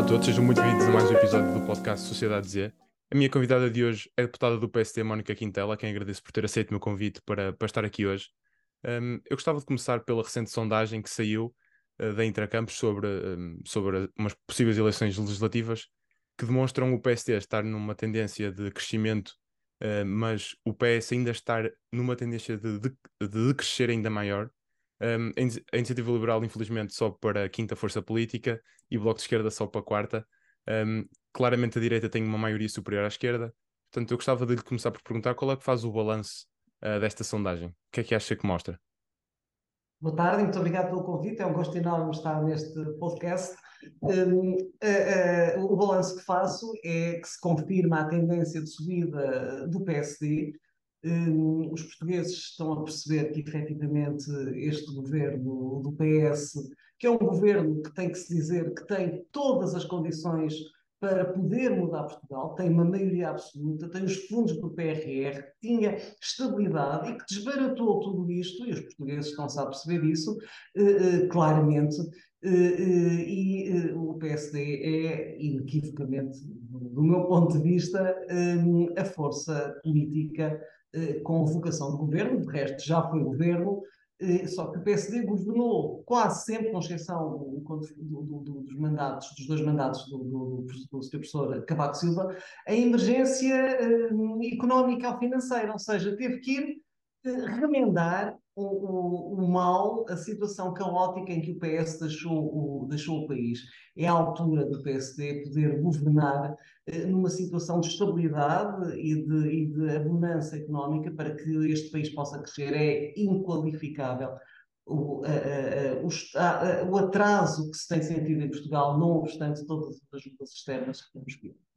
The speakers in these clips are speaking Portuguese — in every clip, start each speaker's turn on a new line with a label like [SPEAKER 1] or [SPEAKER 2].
[SPEAKER 1] Olá a todos, sejam muito bem-vindos a mais um episódio do podcast Sociedade Z. A minha convidada de hoje é a deputada do PST, Mónica Quintela, a quem agradeço por ter aceito o meu convite para, para estar aqui hoje. Um, eu gostava de começar pela recente sondagem que saiu uh, da Intracampos sobre, um, sobre umas possíveis eleições legislativas que demonstram o PST estar numa tendência de crescimento, uh, mas o PS ainda estar numa tendência de, de, de crescer ainda maior. Um, a Iniciativa Liberal, infelizmente, só para a quinta força política e o Bloco de Esquerda só para a quarta. Um, claramente a direita tem uma maioria superior à esquerda. Portanto, eu gostava de lhe começar por perguntar qual é que faz o balanço uh, desta sondagem. O que é que acha que mostra?
[SPEAKER 2] Boa tarde, muito obrigado pelo convite. É um gosto enorme estar neste podcast. Um, uh, uh, o balanço que faço é que se confirma a tendência de subida do PSD. Um, os portugueses estão a perceber que efetivamente este governo do PS, que é um governo que tem que se dizer que tem todas as condições para poder mudar Portugal, tem uma maioria absoluta, tem os fundos do PRR, tinha estabilidade e que desbaratou tudo isto, e os portugueses estão-se a perceber isso, eh, eh, claramente, eh, e o PSD é, inequivocamente, do meu ponto de vista, a força política com vocação de governo, de resto já foi governo, eh, só que o PSD governou quase sempre, com exceção do, do, do, dos mandatos, dos dois mandatos do, do, do, Sr. Professor Cavaco Silva, a emergência eh, económica ou financeira, ou seja, teve que ir eh, remendar o, o, o, mal, a situação caótica em que o PS deixou o, deixou o país. É a altura do PSD poder governar eh, numa situação de estabilidade e de, e de abundância económica para que este país possa crescer. É inqualificável. O, a, o atraso que se tem sentido em Portugal, não obstante todas as ajudas externas que temos visto.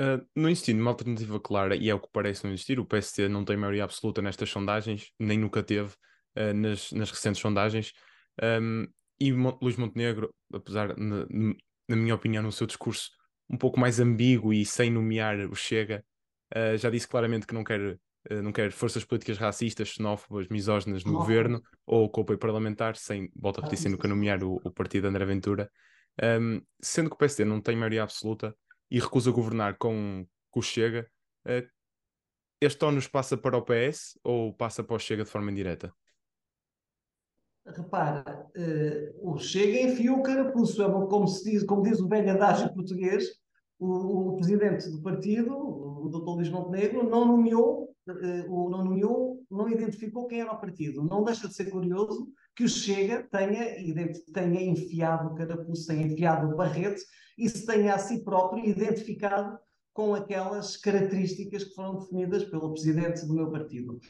[SPEAKER 1] Uh, não existindo uma alternativa clara, e é o que parece não existir, o PST não tem maioria absoluta nestas sondagens, nem nunca teve uh, nas, nas recentes sondagens. Um, e Mo Luís Montenegro, apesar, na, na, minha opinião, no seu discurso um pouco mais ambíguo e sem nomear o Chega, uh, já disse claramente que não quer, não quer forças políticas racistas, xenófobas, misóginas no oh. governo ou com apoio parlamentar, sem, volto a repetir, sem nunca nomear o, o partido André Ventura. Um, sendo que o PSD não tem maioria absoluta, e recusa governar com, o Chega, uh, este ónus passa para o PS ou passa para o Chega de forma indireta?
[SPEAKER 2] Repara, uh, o Chega enfiou o carapuço, é como, se diz, como diz o velho adágio português, o, o, presidente do partido, o Dr. Luís Montenegro, não nomeou, uh, não nomeou, não identificou quem era o partido. Não deixa de ser curioso que o Chega tenha, tenha enfiado o carapuço, tenha enfiado o barrete e se tenha a si próprio identificado com aquelas características que foram definidas pelo presidente do meu partido.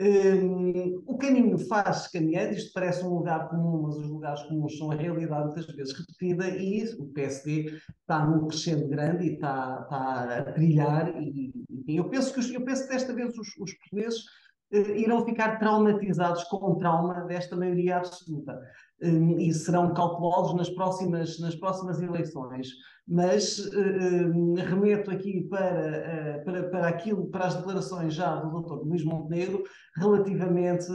[SPEAKER 2] Um, o caminho faz caminhando, isto parece um lugar comum, mas os lugares comuns são a realidade muitas vezes repetida e o PSD está num crescendo grande e está, está a brilhar e, enfim, eu penso que, eu penso que desta vez os, os portugueses irão ficar traumatizados com o trauma desta maioria absoluta. Hum, e serão cautelosos nas próximas, nas próximas eleições. Mas uh, remeto aqui para, uh, para, para aquilo, para as declarações já do Dr. Luís Montenegro relativamente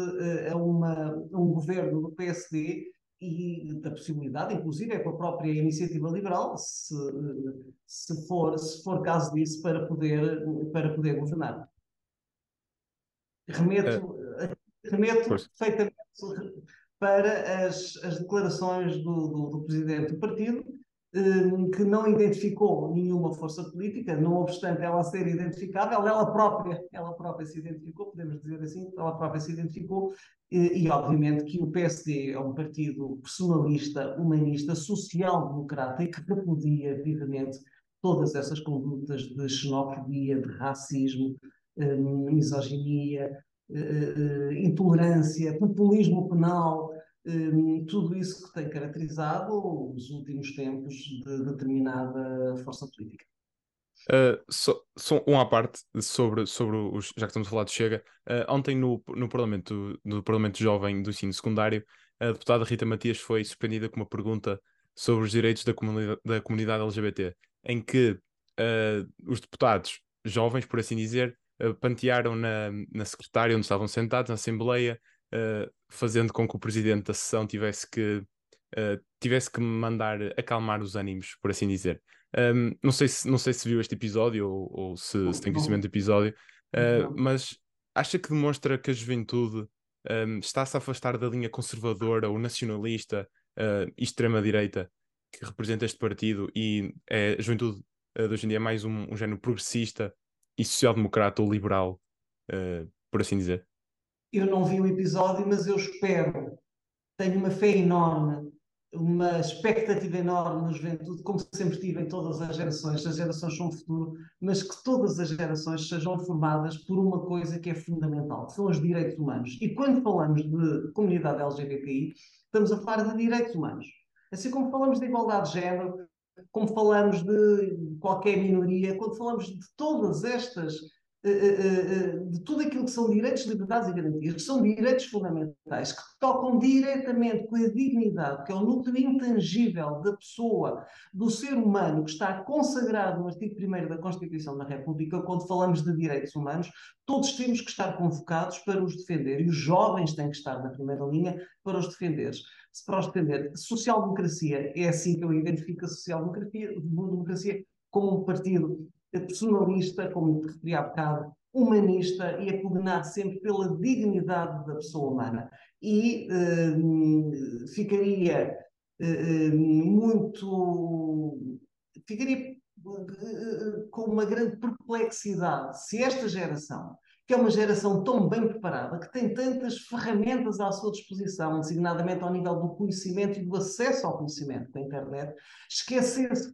[SPEAKER 2] a, uma, um governo do PSD e da possibilidade, inclusive é com a própria iniciativa liberal, se, se, for, se for caso disso, para poder, para poder governar. Remeto, remeto perfeitamente para as, as declarações do, do, do, presidente do partido, eh, que não identificou nenhuma força política, não obstante ela ser identificável, ela própria, ela própria se identificou, podemos dizer assim, ela própria se identificou, e, e obviamente que o PSD é um partido personalista, humanista, social-democrata e que repudia vivamente todas essas condutas de xenofobia, de racismo, eh, misoginia, intolerância, populismo penal, um, tudo isso que tem caracterizado os últimos tempos de determinada força política.
[SPEAKER 1] Uh, só, uma à parte sobre, sobre os, já que estamos a falar de Chega, uh, ontem no, no, Parlamento, no Parlamento Jovem do Ensino Secundário, a deputada Rita Matias foi surpreendida com uma pergunta sobre os direitos da comunidade, da comunidade LGBT, em que uh, os deputados jovens, por assim dizer, pantearam na, na secretária onde estavam sentados, na Assembleia, uh, fazendo com que o presidente da sessão tivesse que uh, tivesse que mandar acalmar os ânimos, por assim dizer. Um, não, sei se, não sei se viu este episódio ou, ou se, se, tem conhecimento do episódio, uh, mas acha que demonstra que a juventude um, está-se a afastar da linha conservadora ou nacionalista uh, extrema-direita que representa este partido e é, a juventude de hoje em dia é mais um, um género progressista e social-democrata ou liberal, uh, por assim dizer?
[SPEAKER 2] Eu não vi o episódio, mas eu espero, tenho uma fé enorme uma expectativa enorme na juventude, como sempre tive em todas as gerações. As gerações são o futuro, mas que todas as gerações sejam formadas por uma coisa que é fundamental, que são os direitos humanos. E quando falamos de comunidade LGBTI, estamos a falar de direitos humanos. Assim como falamos de igualdade de género, como falamos de qualquer minoria, quando falamos de todas estas de tudo aquilo que são direitos, liberdades e garantias, que são direitos fundamentais, que tocam diretamente com a dignidade, que é o núcleo intangível da pessoa, do ser humano, que está consagrado no artigo 1 da Constituição da República, quando falamos de direitos humanos, todos temos que estar convocados para os defender e os jovens têm que estar na primeira linha para os defender. Para os defender. Social-democracia é assim que eu identifico a social-democracia como um partido personalista, como referi há bocado, humanista e a pugnar sempre pela dignidade da pessoa humana. E uh, ficaria uh, muito. ficaria uh, com uma grande perplexidade se esta geração, que é uma geração tão bem preparada, que tem tantas ferramentas à sua disposição, designadamente ao nível do conhecimento e do acesso ao conhecimento da internet, esquecesse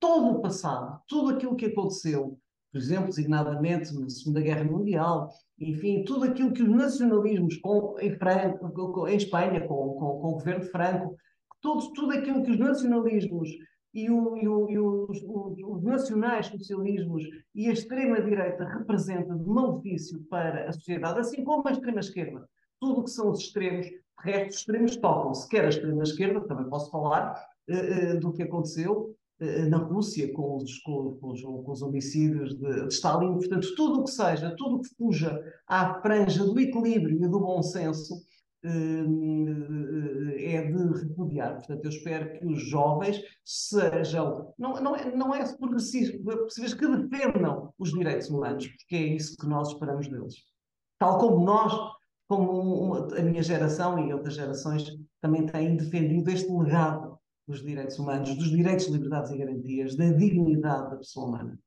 [SPEAKER 2] todo o passado, tudo aquilo que aconteceu, por exemplo, designadamente na Segunda Guerra Mundial, enfim, tudo aquilo que os nacionalismos com, em, Franco, com, em Espanha, com, com, com, o governo de Franco, tudo, tudo aquilo que os nacionalismos e, o, e, o, e os, os, os nacionais-socialismos e a extrema-direita representam de malefício para a sociedade, assim como a extrema-esquerda. Tudo o que são os extremos, de resto, os extremos tocam-se, quer a extrema-esquerda, também posso falar uh, uh, do que aconteceu, na Rússia com os, com, com, os, com os, homicídios de, de, Stalin. Portanto, tudo o que seja, tudo o que fuja à franja do equilíbrio e do bom senso eh, é de repudiar. Portanto, eu espero que os jovens sejam, não, não é, não é progressivos, que defendam os direitos humanos, porque é isso que nós esperamos deles. Tal como nós, como a minha geração e outras gerações também têm defendido este legado dos direitos humanos, dos direitos, liberdades e garantias, da dignidade da pessoa humana.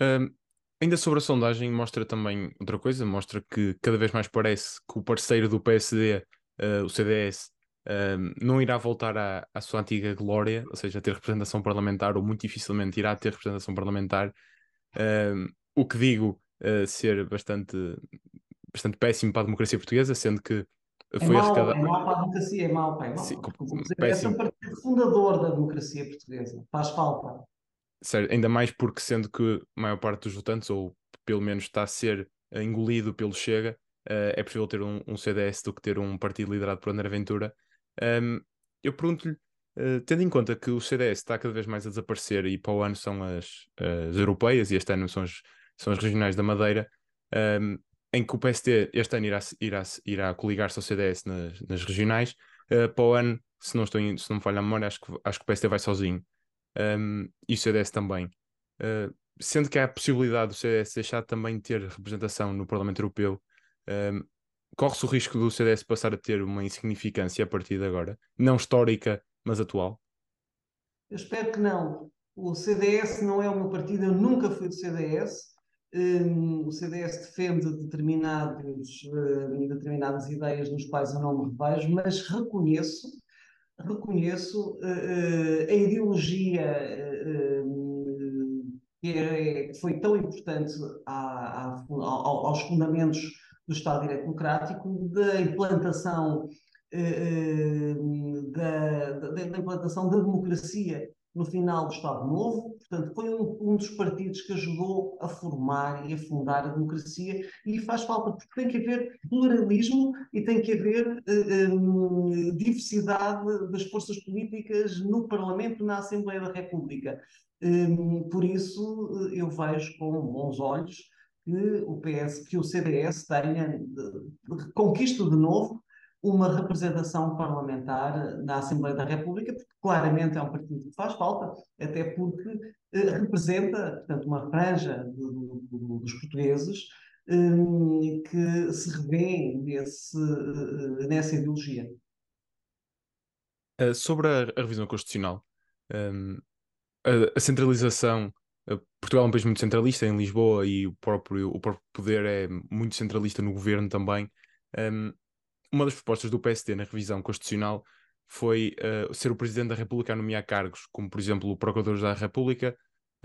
[SPEAKER 1] Um, ainda sobre a sondagem, mostra também outra coisa: mostra que cada vez mais parece que o parceiro do PSD, uh, ah, o CDS, um, não irá voltar à, à, sua antiga glória, ou seja, ter representação parlamentar, ou muito dificilmente irá ter representação parlamentar. Um, o que digo uh, ser bastante, bastante péssimo para a democracia portuguesa, sendo que
[SPEAKER 2] foi é arrecadado. É mau para a democracia, é mau, pai. É Sim, é um partido fundador da democracia portuguesa. Faz falta.
[SPEAKER 1] Certo, ainda mais porque, sendo que a maior parte dos votantes, ou pelo menos está a ser engolido pelo Chega, uh, é preferível ter um, um, CDS do que ter um partido liderado por André Ventura. Um, eu pergunto-lhe, uh, tendo em conta que o CDS está cada vez mais a desaparecer e para o ano são as, as europeias e este ano são as, são as regionais da Madeira, um, em que o PST este ano irá, irá, irá coligar-se ao CDS nas, nas regionais. Uh, para o ano, se não, estou se não me falha a memória, acho que, acho que o PST vai sozinho. Um, e o CDS também. Uh, sendo que há a possibilidade do CDS deixar também de ter representação no Parlamento Europeu, um, corre-se o risco do CDS passar a ter uma insignificância a partir de agora, não histórica, mas atual?
[SPEAKER 2] Eu espero que não. O CDS não é o meu partido, eu nunca fui do CDS. Um, o CDS defende determinados, uh, determinadas ideias nos quais eu não me revejo, mas reconheço, reconheço uh, a ideologia que, é, que, foi tão importante à, à, aos fundamentos do Estado Direito Democrático, da implantação, da, da, da implantação da democracia no final do Estado Novo, portanto, foi um, um, dos partidos que ajudou a formar e a fundar a democracia e faz falta, porque tem que haver pluralismo e tem que haver um, diversidade das forças políticas no Parlamento, na Assembleia da República. Um, por isso, eu vejo com bons olhos que o PS, que o CDS tenha, conquista de novo uma representação parlamentar na Assembleia da República, porque claramente é um partido que faz falta, até porque eh, representa, portanto, uma franja do, do, dos portugueses um, que se revê nesse, uh, nessa ideologia.
[SPEAKER 1] Sobre a, a, revisão constitucional, um, a, a, centralização. Portugal é um país muito centralista em Lisboa e o próprio, o próprio poder é muito centralista no governo também. Um, uma das propostas do PSD na revisão constitucional foi uh, ser o Presidente da República a nomear cargos, como por exemplo o Procurador da República,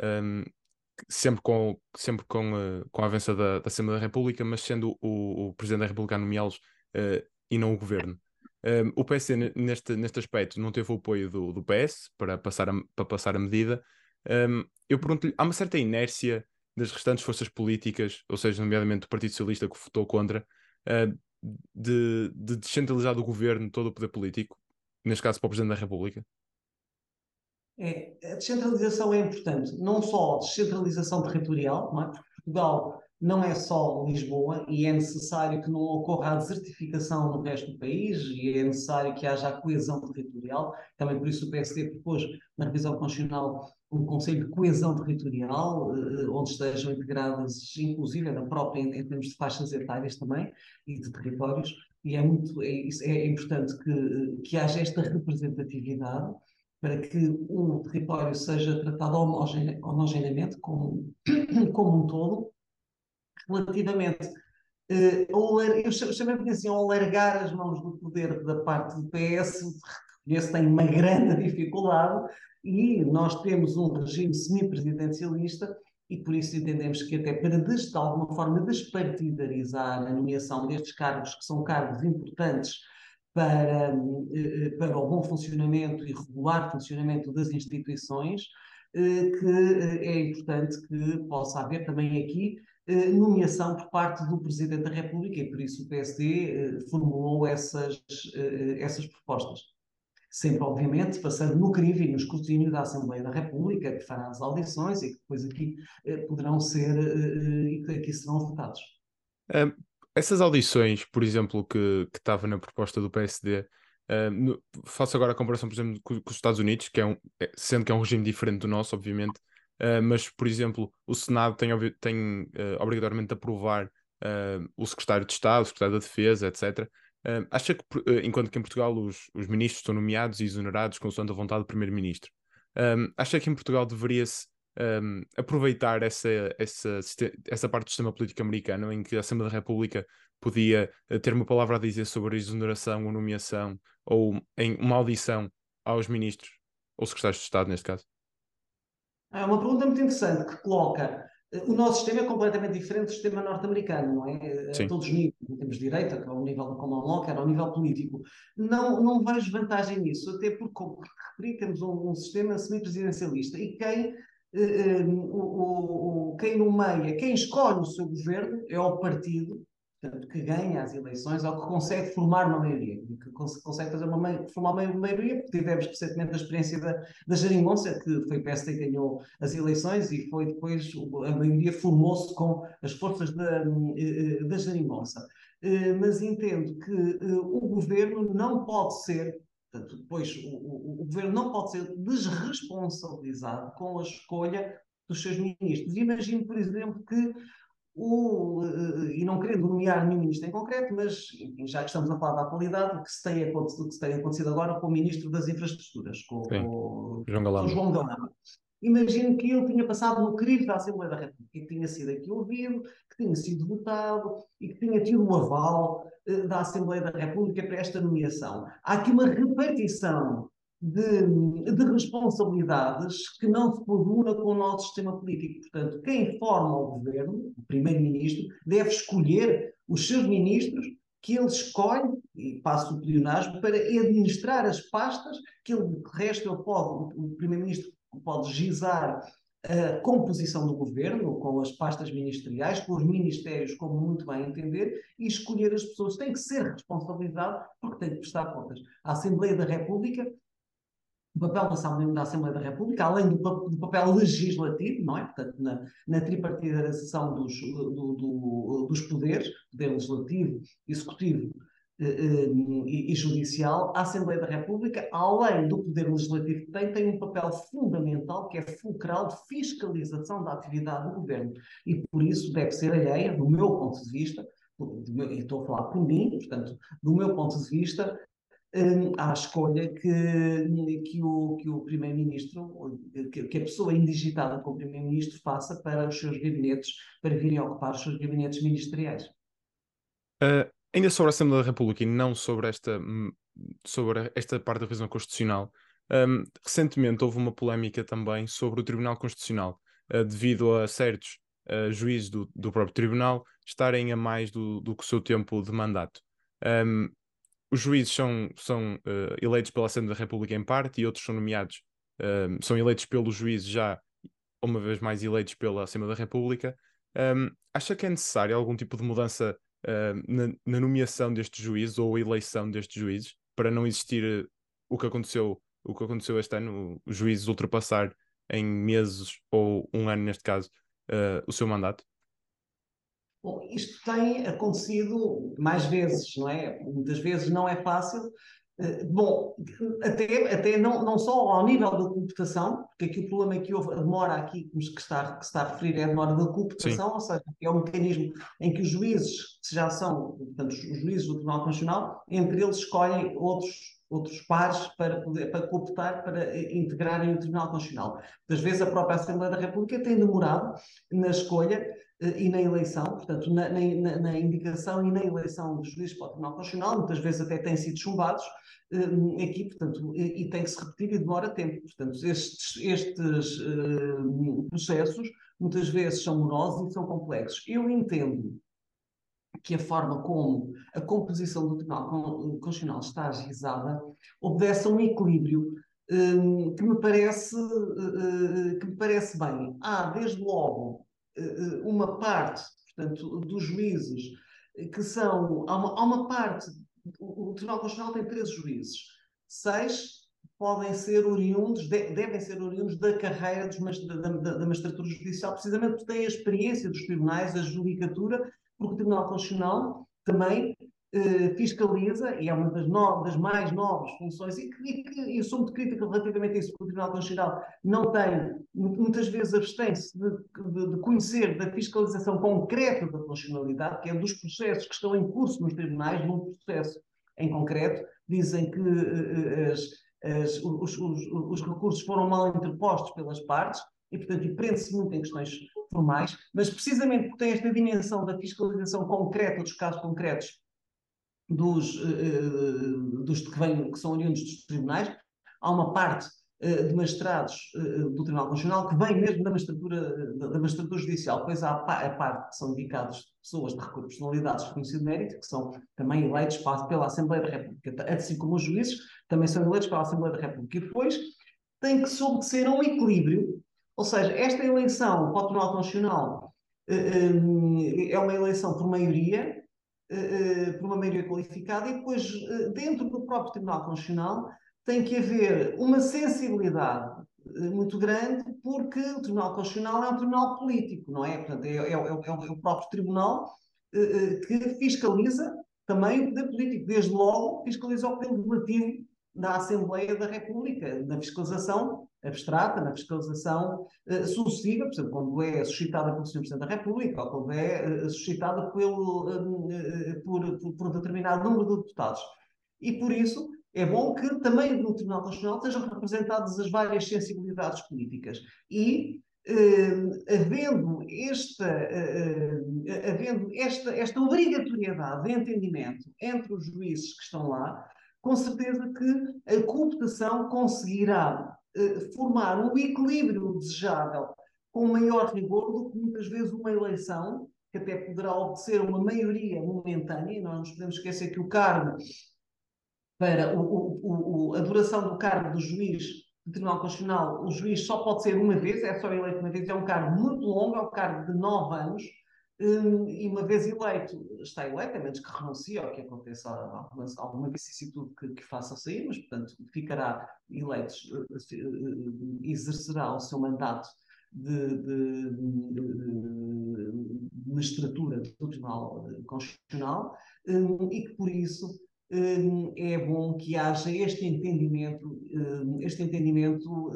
[SPEAKER 1] um, sempre com, sempre com, uh, com a avança da, da Assembleia da República, mas sendo o, o Presidente da República a nomeá-los uh, e não o Governo. Um, o PSD, neste, neste aspecto, não teve o apoio do, do PS para passar a, para passar a medida. Um, eu pergunto-lhe: há uma certa inércia das restantes forças políticas, ou seja, nomeadamente o Partido Socialista que votou contra, de, de descentralizar do governo todo o poder político, neste caso para o Presidente da República?
[SPEAKER 2] É, a descentralização é importante, não só a descentralização territorial, não é? porque Portugal não é só Lisboa e é necessário que não ocorra a desertificação no resto do país e é necessário que haja a coesão territorial. Também por isso o PSD propôs na revisão constitucional um Conselho de Coesão Territorial, eh, onde estejam integradas, inclusive na própria, em, termos de faixas etárias também e de territórios, e é muito é, é importante que, que haja esta representatividade para que o território seja tratado homogeneamente como, como um todo, relativamente uh, eu chamei assim, ao largar as mãos do poder da parte do PS, reconheço tem uma grande dificuldade e nós temos um regime semipresidencialista e por isso entendemos que até para de alguma forma despartidarizar a nomeação destes cargos, que são cargos importantes para, eh, para o bom funcionamento e regular funcionamento das instituições, eh, que eh, é importante que possa haver também aqui nomeação por parte do Presidente da República e por isso o PSD formulou essas, essas propostas. Sempre, obviamente, passando no crivo e no escrutínio da Assembleia da República, que fará as audições e que depois aqui poderão ser e que aqui serão votados.
[SPEAKER 1] Essas audições, por exemplo, que estava na proposta do PSD, uh, eh, no, faço agora a comparação, por exemplo, com, com, os Estados Unidos, que é um, é, sendo que é um regime diferente do nosso, obviamente, uh, mas, por exemplo, o Senado tem, tem uh, obrigatoriamente de aprovar o secretário de Estado, o secretário da Defesa, etc. acha que, enquanto que em Portugal os, os ministros estão nomeados e exonerados consoante a vontade do primeiro-ministro, acha que em Portugal deveria-se um, aproveitar essa, essa, essa parte do sistema político americano em que a Assembleia da República podia eh, ter uma palavra a dizer sobre a exoneração ou nomeação ou em uma audição aos ministros ou secretários de Estado, neste caso?
[SPEAKER 2] É uma pergunta muito interessante que coloca. O nosso sistema é completamente diferente do sistema norte-americano, não é? Eh, a todos os níveis, em termos de direita, que é o nível da common law, quer ao nível político. Não, não vejo vantagem nisso, até porque, como referi, temos um, um sistema semipresidencialista e quem eh, eh, o, o, quem nomeia, quem escolhe o seu governo é o partido portanto, que ganha as eleições ou que consegue formar uma maioria, que consegue fazer uma, formar uma maioria, tivemos recentemente a experiência da, da Jeringonça, que foi o PSD que ganhou as eleições e foi depois, a maioria formou-se com as forças da, eh, da Jeringonça. Mas entendo que o governo não pode ser Portanto, depois o, o, o, governo não pode ser desresponsabilizado com a escolha dos seus ministros. Imagino, por exemplo, que o, eh, e não querendo nomear nenhum ministro em concreto, mas enfim, já que estamos a falar da atualidade, o que se tem acontecido, que tem acontecido agora com o ministro das Infraestruturas, com, com
[SPEAKER 1] João Galamba.
[SPEAKER 2] João Galamba. Imagino que ele tinha passado no crivo da Assembleia da República, que tinha sido aqui ouvido, que tinha sido votado e que tinha tido o aval uh, da Assembleia da República para esta nomeação. Há aqui uma repartição de, de, responsabilidades que não se coaduna com o nosso sistema político. Portanto, quem forma o governo, o primeiro-ministro, deve escolher os seus ministros que ele escolhe, e passo o pleonasmo, para administrar as pastas que ele, de resto, ele pode, o primeiro-ministro pode gizar a composição do governo, com as pastas ministeriais, com os ministérios, como muito bem entender, e escolher as pessoas. Tem que ser responsabilizado, porque tem que prestar contas. A Assembleia da República, o papel da Assembleia, da Assembleia da República, além do, do, papel legislativo, não é? Portanto, na, na dos, do, do, dos poderes, poder legislativo, executivo e, e, judicial, a Assembleia da República, além do poder legislativo que tem, tem um papel fundamental que é fulcral de fiscalização da atividade do governo. E por isso deve ser alheia, do meu ponto de vista, e estou a falar por mim, portanto, do meu ponto de vista, à escolha que, que o, que o Primeiro-Ministro, que, que, a pessoa indigitada como Primeiro-Ministro faça para os seus gabinetes, para virem ocupar os seus gabinetes ministeriais.
[SPEAKER 1] Uh, ainda sobre a Assembleia da República e não sobre esta, hum, sobre esta parte da revisão constitucional, um, recentemente houve uma polémica também sobre o Tribunal Constitucional, uh, devido a certos uh, juízes do, do próprio Tribunal estarem a mais do, do que o seu tempo de mandato. Um, os juízes são, são uh, eleitos pela Assembleia da República em parte e outros são nomeados, uh, são eleitos pelos juízes já, uma vez mais eleitos pela Assembleia da República. Um, acha que é necessário algum tipo de mudança uh, na, na, nomeação destes juízes ou eleição destes juízes para não existir o que aconteceu o que aconteceu este ano, os juízes ultrapassar em meses ou um ano neste caso o seu mandato?
[SPEAKER 2] Bom, isto tem acontecido mais vezes, não é? Muitas vezes não é fácil. Eh, bom, até, até não, não só ao nível da computação, porque aqui o problema é que houve a demora aqui que está, que está a referir é a demora da computação, Sim. ou seja, é um mecanismo em que os juízes, que já são, portanto, os juízes do Tribunal Constitucional, entre eles escolhem outros outros pares para poder para cooptar, para integrarem o Tribunal Constitucional. Muitas vezes a própria Assembleia da República tem demorado na escolha eh, e na eleição, portanto, na, na, na, indicação e na eleição dos juízes para o Tribunal Constitucional, muitas vezes até têm sido chumbados eh, aqui, portanto, e, e, tem que se repetir e demora tempo. Portanto, estes, estes processos muitas vezes são morosos e são complexos. Eu entendo que a forma como a composição do Tribunal Constitucional está agizada obedece a um equilíbrio um, que, me parece, uh, que me parece bem. Há, desde logo, uh, uma parte, portanto, dos juízes que são. Há uma, há uma parte. O, o Tribunal Constitucional tem 13 juízes. Seis podem ser oriundos, devem ser oriundos da carreira dos, da, da, da magistratura judicial, precisamente porque têm a experiência dos tribunais, a judicatura porque o Tribunal Constitucional também eh, fiscaliza, e é uma das, no, das mais novas funções, e e eu sou muito crítica relativamente a isso, porque o Tribunal Constitucional não tem, muitas vezes abstém-se de, de, de, conhecer da fiscalização concreta da constitucionalidade, que é dos processos que estão em curso nos tribunais, num processo em concreto, dizem que eh, as, as, os, os, os recursos foram mal interpostos pelas partes, e, portanto, prende-se muito em questões formais, mas precisamente porque tem esta dimensão da fiscalização concreta dos casos concretos dos, uh, dos que, vêm, que são oriundos dos tribunais, há uma parte uh, de magistrados uh, do Tribunal Constitucional que vem mesmo da magistratura, da, magistratura judicial, depois há a, parte que são dedicados pessoas de personalidades de reconhecido mérito, que são também eleitos pela Assembleia da República, assim como os juízes também são eleitos pela Assembleia da República. E depois tem que se obedecer a um equilíbrio ou seja, esta eleição para o Tribunal Constitucional eh, eh, é uma eleição por maioria, eh, por uma maioria qualificada, e depois, dentro do próprio Tribunal Constitucional, tem que haver uma sensibilidade muito grande, porque o Tribunal Constitucional é um tribunal político, não é? Portanto, é, é, é, é o próprio tribunal que fiscaliza também o poder político. Desde logo, fiscaliza o poder legislativo da Assembleia da República, na fiscalização abstrata, na fiscalização uh, sucessiva, por exemplo, quando é suscitada pelo Sr. Presidente da República ou quando é uh, suscitada pelo, uh, por, por, por, um determinado número de deputados. E por isso é bom que também no Tribunal Constitucional estejam representadas as várias sensibilidades políticas. E havendo, esta, havendo esta, esta obrigatoriedade de entendimento entre os juízes que estão lá, com certeza que a cooptação conseguirá formar um equilíbrio desejável com maior rigor do que muitas vezes uma eleição, que até poderá obedecer uma maioria momentânea, nós nos podemos esquecer que o cargo, para o, o, o, a duração do cargo do juiz do Tribunal Constitucional, o juiz só pode ser uma vez, é só eleito uma vez, é um cargo muito longo, é um cargo de nove anos, um, e uma vez eleito, está eleito, a menos que renuncie ou que aconteça alguma, alguma vicissitude que, que faça sair, mas, portanto, ficará eleito, eh, eh, exercerá o seu mandato de, de, de, na estrutura do Tribunal Constitucional e que, por isso, é bom que haja este entendimento, este entendimento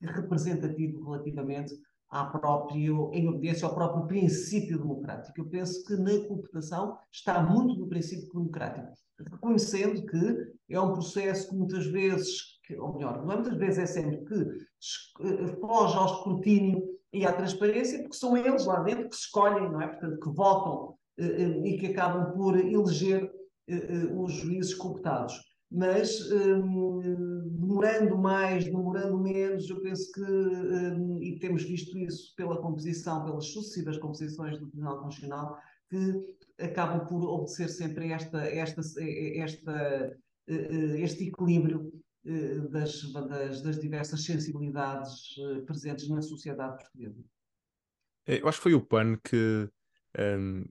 [SPEAKER 2] representativo relativamente à própria, em obediência ao próprio princípio democrático. Eu penso que na cooptação está muito do princípio democrático, reconhecendo que é um processo que muitas vezes, que, ou melhor, não é muitas vezes, é sempre que eh, foge ao escrutínio e à transparência, porque são eles lá dentro que escolhem, não é? Portanto, que votam eh, eh, e que acabam por eleger os juízes cooptados mas um, demorando mais, demorando menos, eu penso que, um, e temos visto isso pela composição, pelas sucessivas composições do Tribunal Constitucional, que acabam por obedecer sempre esta, esta, esta, este equilíbrio eh, das, das, das diversas sensibilidades eh, presentes na sociedade portuguesa.
[SPEAKER 1] Eu acho que foi o PAN que um,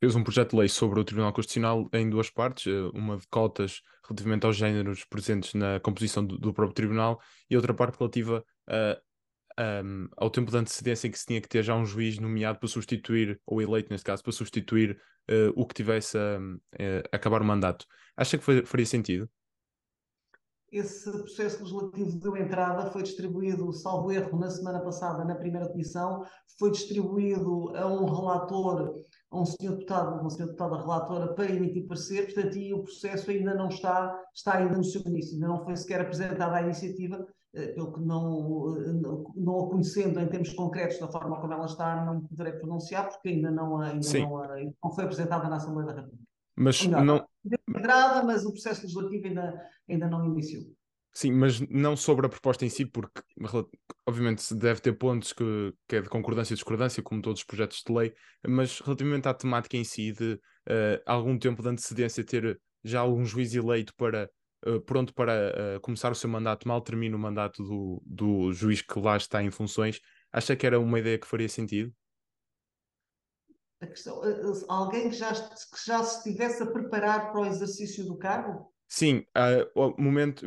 [SPEAKER 1] fez um projeto de lei sobre o Tribunal Constitucional em duas partes, eh, uma de cotas relativamente aos géneros presentes na composição do, do próprio Tribunal e outra parte relativa a, a, ao tempo de antecedência em que se tinha que ter já um juiz nomeado para substituir, ou eleito neste caso, para substituir uh, o que tivesse a, a, acabar o mandato. Acha que foi, faria sentido?
[SPEAKER 2] Esse processo legislativo deu entrada, foi distribuído, salvo erro, na semana passada, na primeira comissão, foi distribuído a um relator a um senhor deputado, uma senhora deputada relatora para emitir parecer, portanto, e o processo ainda não está, está ainda no seu início, ainda não foi sequer apresentada a iniciativa, eh, pelo que não, eh, não, não a conhecendo em termos concretos da forma como ela está, não poderei pronunciar, porque ainda não, ainda não, não foi apresentada na Assembleia da República.
[SPEAKER 1] Mas Melhor, não.
[SPEAKER 2] Entrada, mas o processo legislativo ainda, ainda não iniciou.
[SPEAKER 1] Sim, mas não sobre a proposta em si, porque obviamente se deve ter pontos que, que é de concordância e discordância, como todos os projetos de lei, mas relativamente à temática em si, de uh, algum tempo de antecedência ter já algum juiz eleito para uh, pronto para uh, começar o seu mandato, mal termina o mandato do, do juiz que lá está em funções, acha que era uma ideia que faria sentido?
[SPEAKER 2] A questão, alguém que já, que já se estivesse a preparar para o exercício do cargo?
[SPEAKER 1] Sim, o momento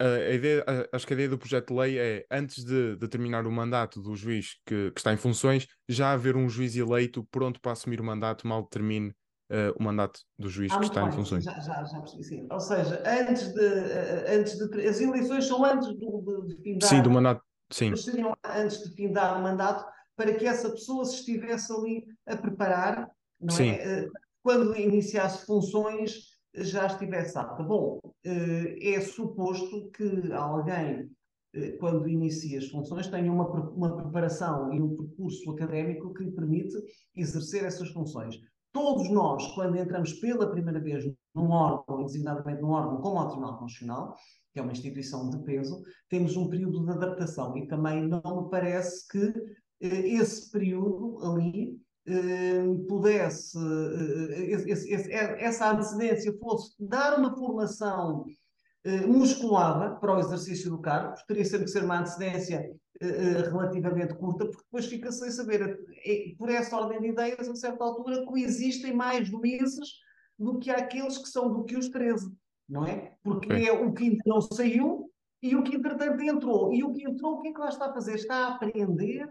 [SPEAKER 1] a ideia, acho que a ideia do projeto de lei é, antes de, de terminar o mandato do juiz que, que, está em funções, já haver um juiz eleito pronto para assumir o mandato mal termine uh, o mandato do juiz ah, que está bem. em funções.
[SPEAKER 2] Já, já, já percebi, sim. Ou seja, antes de, uh, antes de. As eleições são antes do, de, de findar.
[SPEAKER 1] Sim, do mandato. Sim.
[SPEAKER 2] Seriam antes de findar o mandato para que essa pessoa se estivesse ali a preparar, não sim. é? Quando iniciasse funções já estivesse apta. Bom, eh, é suposto que alguém, eh, quando inicia as funções, tenha uma, uma preparação e um percurso académico que lhe permite exercer essas funções. Todos nós, quando entramos pela primeira vez num órgão, designadamente num órgão como o Tribunal Constitucional, que é uma instituição de peso, temos um período de adaptação e também não me parece que eh, esse período ali pudesse, eh, esse, esse, essa antecedência fosse dar uma formação eh, musculada para o exercício do cargo, teria sempre que ser uma antecedência eh, relativamente curta, porque depois fica sem saber, por essa ordem de ideias, a certa altura, coexistem mais juízes do que aqueles que são do que os 13, não é? Porque é o que ainda não saiu e o que entretanto entrou. E o que entrou, o que é que lá está a fazer? Está a aprender,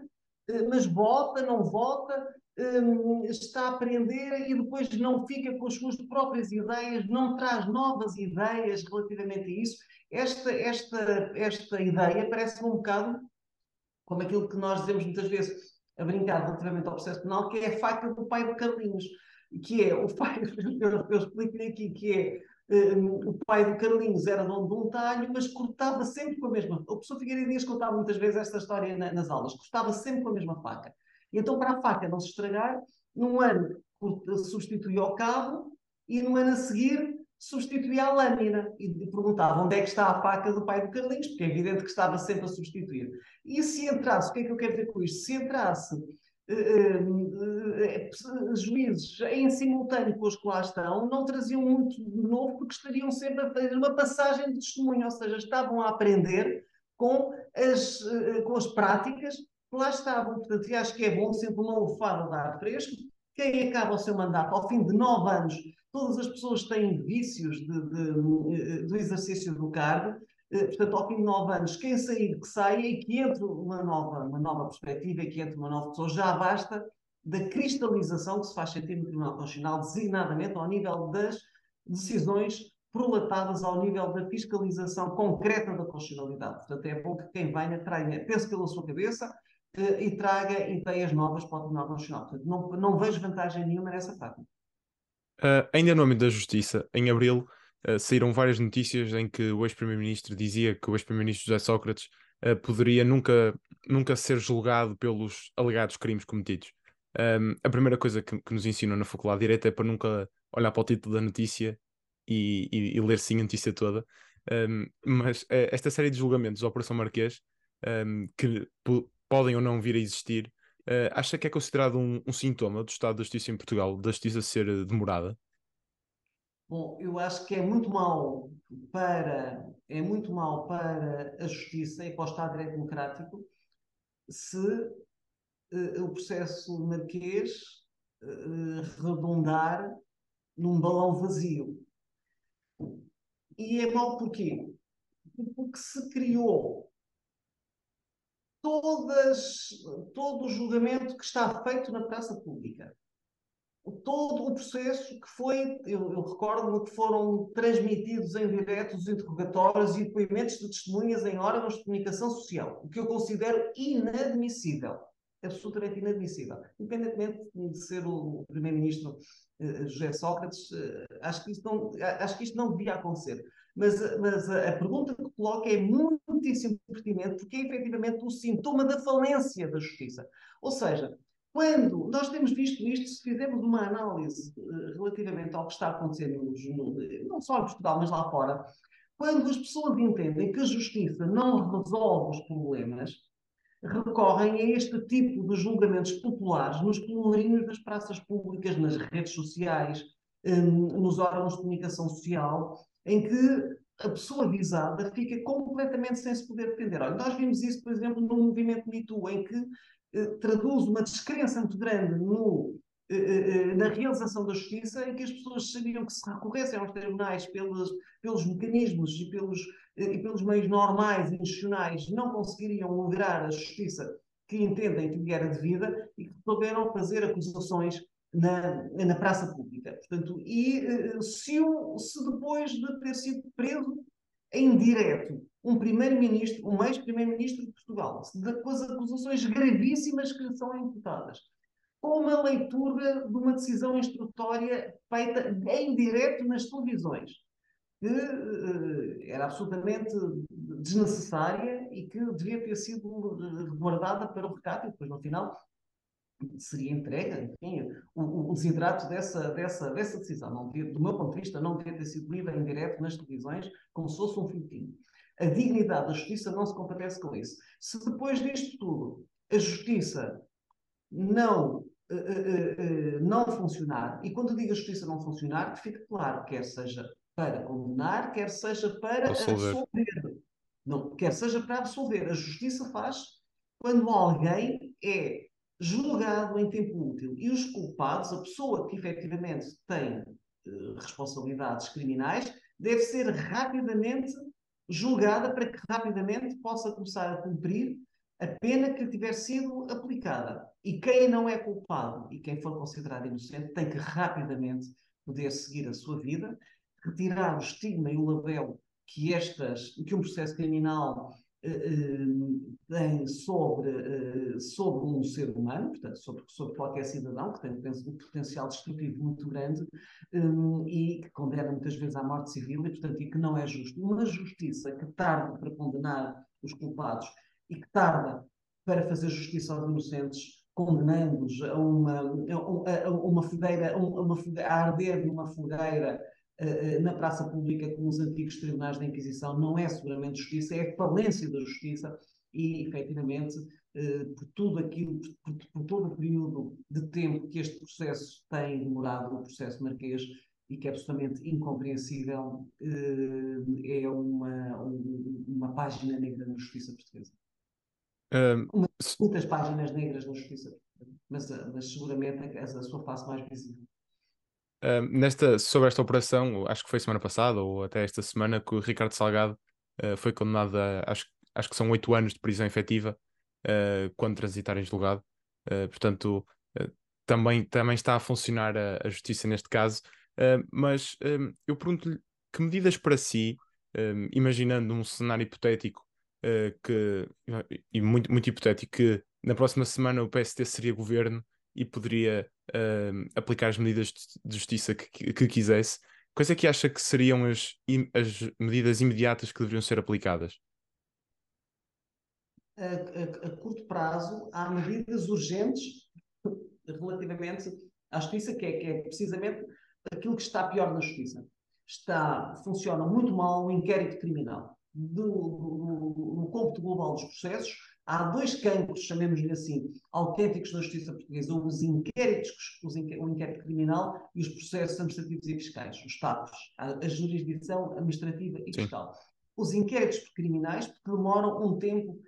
[SPEAKER 2] mas vota, não vota, um, está a aprender e depois não fica com as suas próprias ideias, não traz novas ideias relativamente a isso. Esta, esta, esta ideia parece-me um bocado como aquilo que nós dizemos muitas vezes a brincar relativamente ao processo penal, que é a faca do pai do Carlinhos, que é o pai, eu, eu explico-lhe aqui, que é um, o pai do Carlinhos era dono de um talho, mas cortava sempre com a mesma. O professor Figueiredo Dias contava muitas vezes esta história na, nas aulas, cortava sempre com a mesma faca. E então, para a faca não se estragar, num ano substituía o cabo e no ano a seguir substituía a lâmina. E perguntava onde é que está a faca do pai do Carlinhos, porque é evidente que estava sempre a substituir. E se entrasse, o que é que eu quero dizer com isto? Se entrasse juízes em simultâneo com os que lá estão, não traziam muito novo, porque estariam sempre a fazer uma passagem de testemunho, ou seja, estavam a aprender com as, com as práticas lá estavam. Portanto, e acho que é bom sempre uma lufada de fresco. Quem acaba o seu mandato ao fim de nove anos, todas as pessoas têm vícios de, de, do exercício do cargo. Eh, portanto, ao fim de nove anos, quem sair, que saia e que entre uma nova, uma nova perspectiva e que entre uma nova pessoa, já basta da cristalização que se faz sentir no Tribunal Constitucional, designadamente ao nível das decisões prolatadas ao nível da fiscalização concreta da constitucionalidade. Portanto, é bom que quem venha traga, pense pela sua cabeça eh, e traga ideias novas para o Tribunal Constitucional. Portanto, não, não vejo vantagem nenhuma nessa prática.
[SPEAKER 1] Uh, ainda no âmbito da Justiça, em abril, uh, saíram várias notícias em que o ex-primeiro-ministro dizia que o ex-primeiro-ministro José Sócrates uh, poderia nunca, nunca ser julgado pelos alegados crimes cometidos. Um, a primeira coisa que, que, nos ensinam na Faculdade de Direito é para nunca olhar para o título da notícia e, e, e ler sim a notícia toda. Um, mas esta série de julgamentos da Operação Marquês, um, que podem ou não vir a existir, Uh, acha que é considerado um, um, sintoma do estado da justiça em Portugal, da justiça ser eh, demorada?
[SPEAKER 2] Bom, eu acho que é muito mal para é muito mal para a justiça e para o Estado Democrático se uh, o processo marquês uh, redundar num balão vazio. E é mal porquê? Porque se criou todas, todo o julgamento que está feito na praça pública. Todo o processo que foi, eu, eu recordo-me que foram transmitidos em direto os interrogatórios e depoimentos de testemunhas em órgãos de comunicação social, o que eu considero inadmissível absolutamente inadmissível. Independentemente de ser o primeiro-ministro uh, José Sócrates, uh, acho, que isto não, acho que isto não devia acontecer. Mas, mas a, a, pergunta que coloca é muitíssimo pertinente, porque é efetivamente o sintoma da falência da justiça. Ou seja, quando nós temos visto isto, se fizermos uma análise uh, relativamente ao que está acontecendo, não só em Portugal, mas lá fora, quando as pessoas entendem que a justiça não resolve os problemas, recorrem a este tipo de julgamentos populares nos pelourinhos das praças públicas, nas redes sociais, um, nos órgãos de comunicação social, em que a pessoa visada fica completamente sem se poder defender. Olha, nós vimos isso, por exemplo, no movimento MeToo, em que eh, traduz uma descrença muito grande no, eh, eh, eh, na realização da justiça, em que as pessoas sabiam que se recorressem aos tribunais pelos, pelos mecanismos e pelos, e pelos meios normais e institucionais não conseguiriam lograr a justiça que entendem que lhe era devida e que resolveram fazer acusações na, na praça pública. Portanto, e se, se depois de ter sido preso em direto um primeiro-ministro, um ex-primeiro-ministro de Portugal, com as acusações gravíssimas que lhe são imputadas, com uma leitura de uma decisão instrutória feita em direto nas televisões, que uh, era absolutamente desnecessária e que devia ter sido guardada para o recado e depois, no final, seria entregue, enfim, o, o desidrato dessa, dessa, dessa decisão. Não devia, do meu ponto de vista, não devia ter sido lida em direto nas televisões como se fosse um filtrinho. A dignidade da justiça não se compadece com isso. Se depois disto tudo a justiça não uh, uh, uh, não funcionar, e quando digo a justiça não funcionar, fica claro, quer seja para condenar, quer seja para absolver. absolver. Não, quer seja para absolver. A justiça faz quando alguém é julgado em tempo útil e os culpados, a pessoa que efetivamente tem responsabilidades criminais, deve ser rapidamente julgada para que rapidamente possa começar a cumprir a pena que tiver sido aplicada. E quem não é culpado e quem for considerado inocente tem que rapidamente poder seguir a sua vida, retirar o estigma e o labelo que estas, que um processo criminal tem sobre, uh, sobre um ser humano, portanto, sobre, sobre qualquer cidadão que tem um potencial destrutivo muito grande um, e que condena muitas vezes à morte civil e, portanto, e que não é justo. Uma justiça que tarde para condenar os culpados e que tarda para fazer justiça aos inocentes, condenando-os a uma, a, uma a, uma fogueira, a arder numa fogueira na praça pública com os antigos tribunais da Inquisição, não é seguramente justiça, é falência da justiça e, efetivamente, uh, por tudo aquilo, por, por, todo o período de tempo que este processo tem demorado, o processo marquês, e que é absolutamente incompreensível, é uma, uma página negra na justiça portuguesa. Um, muitas páginas negras na justiça, mas, mas seguramente a, a sua face mais visível.
[SPEAKER 1] Nesta, sobre esta operação, acho que foi semana passada ou até esta semana, que o Ricardo Salgado uh, foi condenado a, acho, acho que são oito anos de prisão efetiva uh, quando transitar em julgado. Uh, portanto, também, também está a funcionar a, a justiça neste caso. Mas eu pergunto-lhe que medidas para si, imaginando um cenário hipotético que, e muito, muito hipotético, que na próxima semana o PST seria governo e poderia uh, aplicar as medidas de justiça que, que, quisesse, quais é que acha que seriam as, as medidas imediatas que deveriam ser aplicadas?
[SPEAKER 2] A, a, a curto prazo, há medidas urgentes relativamente à justiça, que é, que é precisamente aquilo que está pior na justiça. Está, funciona muito mal o inquérito criminal. No cômputo global dos processos, há dois campos, chamemos-lhe assim, autênticos na justiça portuguesa: os inquéritos, os o inquérito criminal e os processos administrativos e fiscais, os TAPs, a, a jurisdição administrativa e fiscal. Os inquéritos criminais demoram um tempo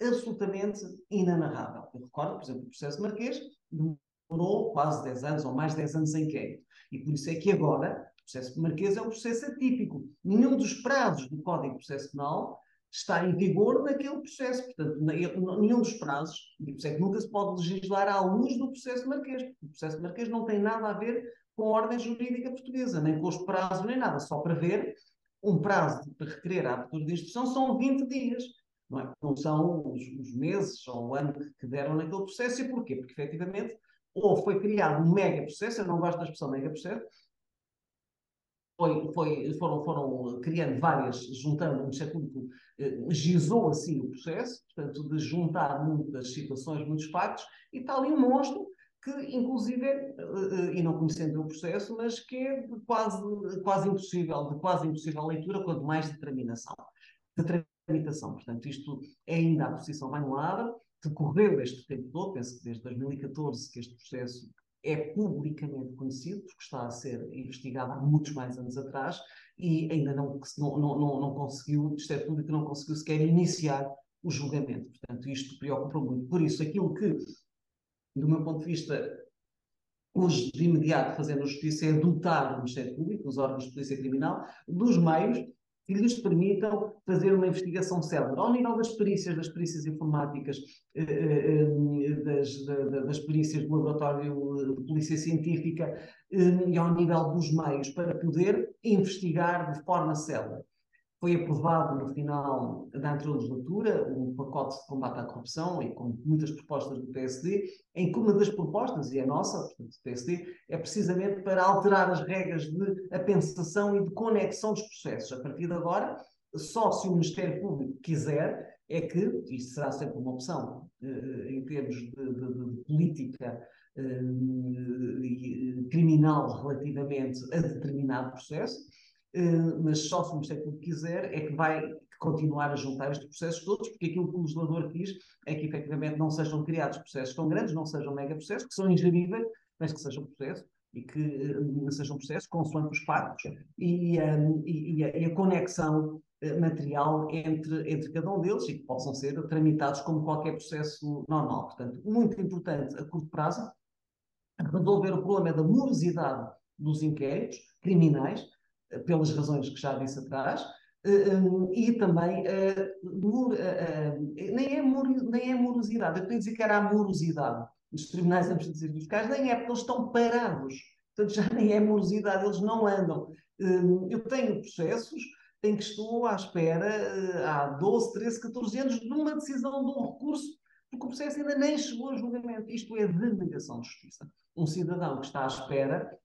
[SPEAKER 2] absolutamente inanarrável. Eu recordo, por exemplo, o processo Marquês demorou quase 10 anos ou mais de 10 anos em inquérito. E por isso é que agora o processo Marquês é um processo atípico. Nenhum dos prazos do Código de Processo Penal está em vigor naquele processo. Portanto, nenhum dos prazos, e por isso é que nunca se pode legislar à luz do processo Marquês. O processo Marquês não tem nada a ver com a ordem jurídica portuguesa, nem com os prazos, nem nada. Só para ver, um prazo para requerer a abertura de instrução são 20 dias. Não, é? não são os, os, meses ou o ano que deram naquele processo. E porquê? Porque, efetivamente, ou foi criado um mega processo, eu não gosto da expressão mega processo, foi, foi, foram, foram criando várias, juntando, o Ministério Público eh, gizou assim o processo, portanto, de juntar muitas situações, muitos factos, e está ali um monstro que, inclusive, eh, eh, e não conhecendo o processo, mas que é de quase, quase impossível, de quase impossível leitura, quanto mais determinação. De tramitação. Portanto, isto é ainda a posição lado, decorreu este tempo todo, penso que desde 2014 que este processo é publicamente conhecido, porque está a ser investigado há muitos mais anos atrás, e ainda não, não, não, não conseguiu, o Ministério Público não conseguiu sequer iniciar o julgamento. Portanto, isto preocupa muito. Por isso, aquilo que, do meu ponto de vista, hoje de imediato fazer na Justiça é dotar o Ministério Público, os órgãos de polícia criminal, dos meios que lhes permitam fazer uma investigação célere, ao nível das perícias, das perícias informáticas, eh, eh, eh, das, das perícias do laboratório de polícia científica e ao nível dos meios, para poder investigar de forma célere. Foi aprovado no final da anterior legislatura um pacote de combate à corrupção e com muitas propostas do PSD, em que uma das propostas, e é nossa, portanto, do PSD, é precisamente para alterar as regras de apensação e de conexão dos processos. A partir de agora, só se o Ministério Público quiser, é que, isto será sempre uma opção eh, em termos de, de, de política eh, criminal relativamente a determinado processo, eh, mas só se o Ministério quiser é que vai continuar a juntar estes processos todos, porque aquilo que o legislador quis é que efetivamente não sejam criados processos tão grandes, não sejam mega processos, que são ingeríveis, mas que sejam processos e que uh, sejam processos consoante os factos e, um, e, e, a, e, a, conexão material entre, entre cada um deles e que possam ser tramitados como qualquer processo normal. Portanto, muito importante a curto prazo, resolver o problema da morosidade dos inquéritos criminais, pelas razões que já disse atrás, eh, eh, e também uh, nem, é nem é morosidade, eu queria dizer que era a morosidade dos tribunais administrativos fiscais, nem é porque eles estão parados, portanto já nem é morosidade, eles não andam. eu tenho processos em que estou à espera há 12, 13, 14 anos de uma decisão de um recurso, porque o processo ainda nem chegou a julgamento. Isto é denegação de justiça. Um cidadão que está à espera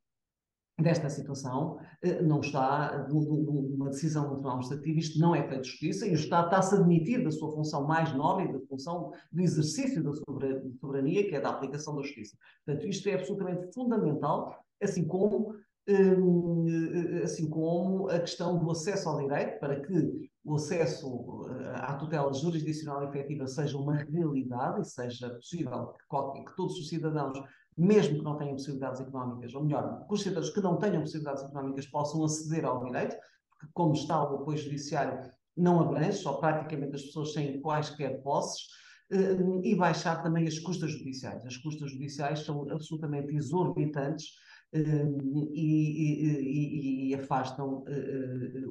[SPEAKER 2] desta situação eh, não está numa decisão do Tribunal Administrativo, isto não é feito de justiça e o Estado está-se a admitir da sua função mais nobre, da função do exercício da soberania, que é da aplicação da justiça. Portanto, isto é absolutamente fundamental, assim como, eh, assim como a questão do acesso ao direito, para que o acesso eh, à tutela jurisdicional efetiva seja uma realidade e seja possível que, que todos os cidadãos mesmo que não tenham possibilidades económicas, ou melhor, que os cidadãos que não tenham possibilidades económicas possam aceder ao direito, porque como está o apoio judiciário não abrange, só praticamente as pessoas sem quaisquer posses, eh, e baixar também as custas judiciais. As custas judiciais são absolutamente exorbitantes e, e, e, afastam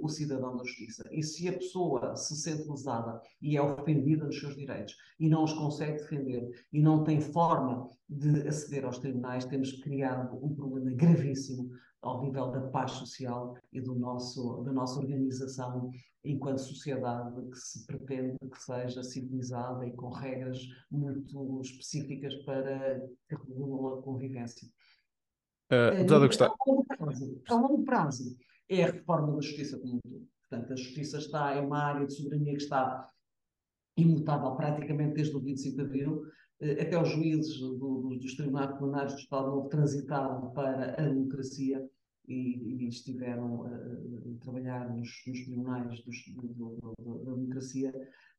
[SPEAKER 2] o cidadão da justiça. E se a pessoa se sente lesada e é ofendida nos seus direitos e não os consegue defender e não tem forma de aceder aos tribunais, temos criado um problema gravíssimo ao nível da paz social e do nosso, da nossa organização enquanto sociedade que se pretende que seja civilizada e com regras muito específicas para que regulam a convivência. Uh, a, longo prazo, a longo prazo é a reforma da justiça como um todo. Portanto, a justiça está, é uma área de soberania que está imutável praticamente desde o 25 de abril. Eh, até os juízes do, do, dos tribunais plenários do Estado Novo transitaram para a democracia e, e estiveram a, trabalhar nos, nos tribunais dos, do, do, da democracia.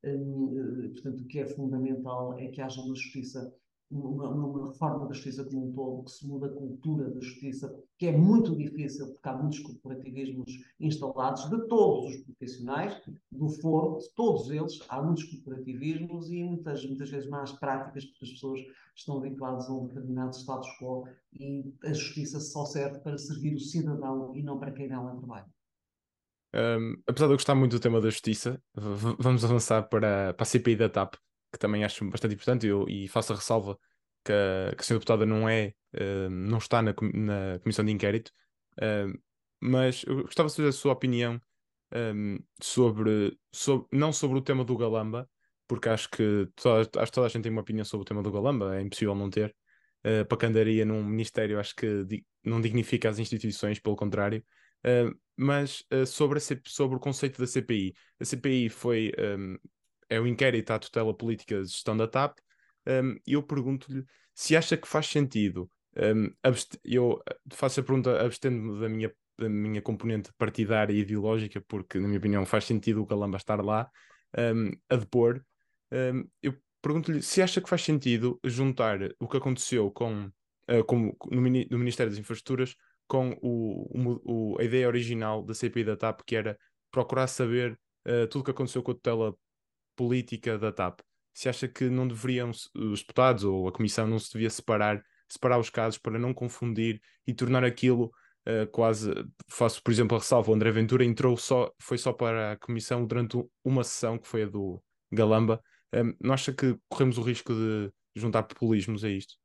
[SPEAKER 2] Um, portanto, o que é fundamental é que haja uma justiça uma, uma, reforma da justiça como um todo, que se muda a cultura da justiça, que é muito difícil, porque há muitos corporativismos instalados, de todos os profissionais, do foro, de todos eles, há muitos corporativismos e muitas, muitas vezes más práticas, porque as pessoas estão habituadas a um determinado status quo e a justiça só serve para servir o cidadão e não para quem nela trabalha.
[SPEAKER 1] Um, apesar de eu gostar muito do tema da justiça, vamos avançar para, para a CPI da TAP, que também acho bastante importante eu, e faço a ressalva que a, que a senhora deputada não é, uh, não está na, na comissão de inquérito, uh, mas eu gostava de saber a sua opinião um, sobre, sobre, não sobre o tema do Galamba, porque acho que toda, acho que toda a gente tem uma opinião sobre o tema do Galamba, é impossível não ter. Uh, para que andaria num ministério, acho que di não dignifica as instituições, pelo contrário. Uh, mas uh, sobre, sobre o conceito da CPI, a CPI foi um, é o inquérito à tutela política de gestão da TAP, um, eu pergunto-lhe se acha que faz sentido. Um, eu faço a pergunta abstendo-me da minha, da minha componente partidária e ideológica, porque, na minha opinião, faz sentido o Calamba estar lá um, a depor. eu pergunto-lhe se acha que faz sentido juntar o que aconteceu com, uh, com no, no, Ministério das Infraestruturas com o, o, a ideia original da CPI da TAP, que era procurar saber uh, tudo o que aconteceu com a tutela política da TAP. Se acha que não deveriam os deputados ou a comissão não se devia separar, separar os casos para não confundir e tornar aquilo uh, quase. Faço, por exemplo, a ressalva: o André Ventura entrou só, foi só para a comissão durante uma sessão que foi a do Galamba. Um, não acha que corremos o risco de juntar populismos a isto?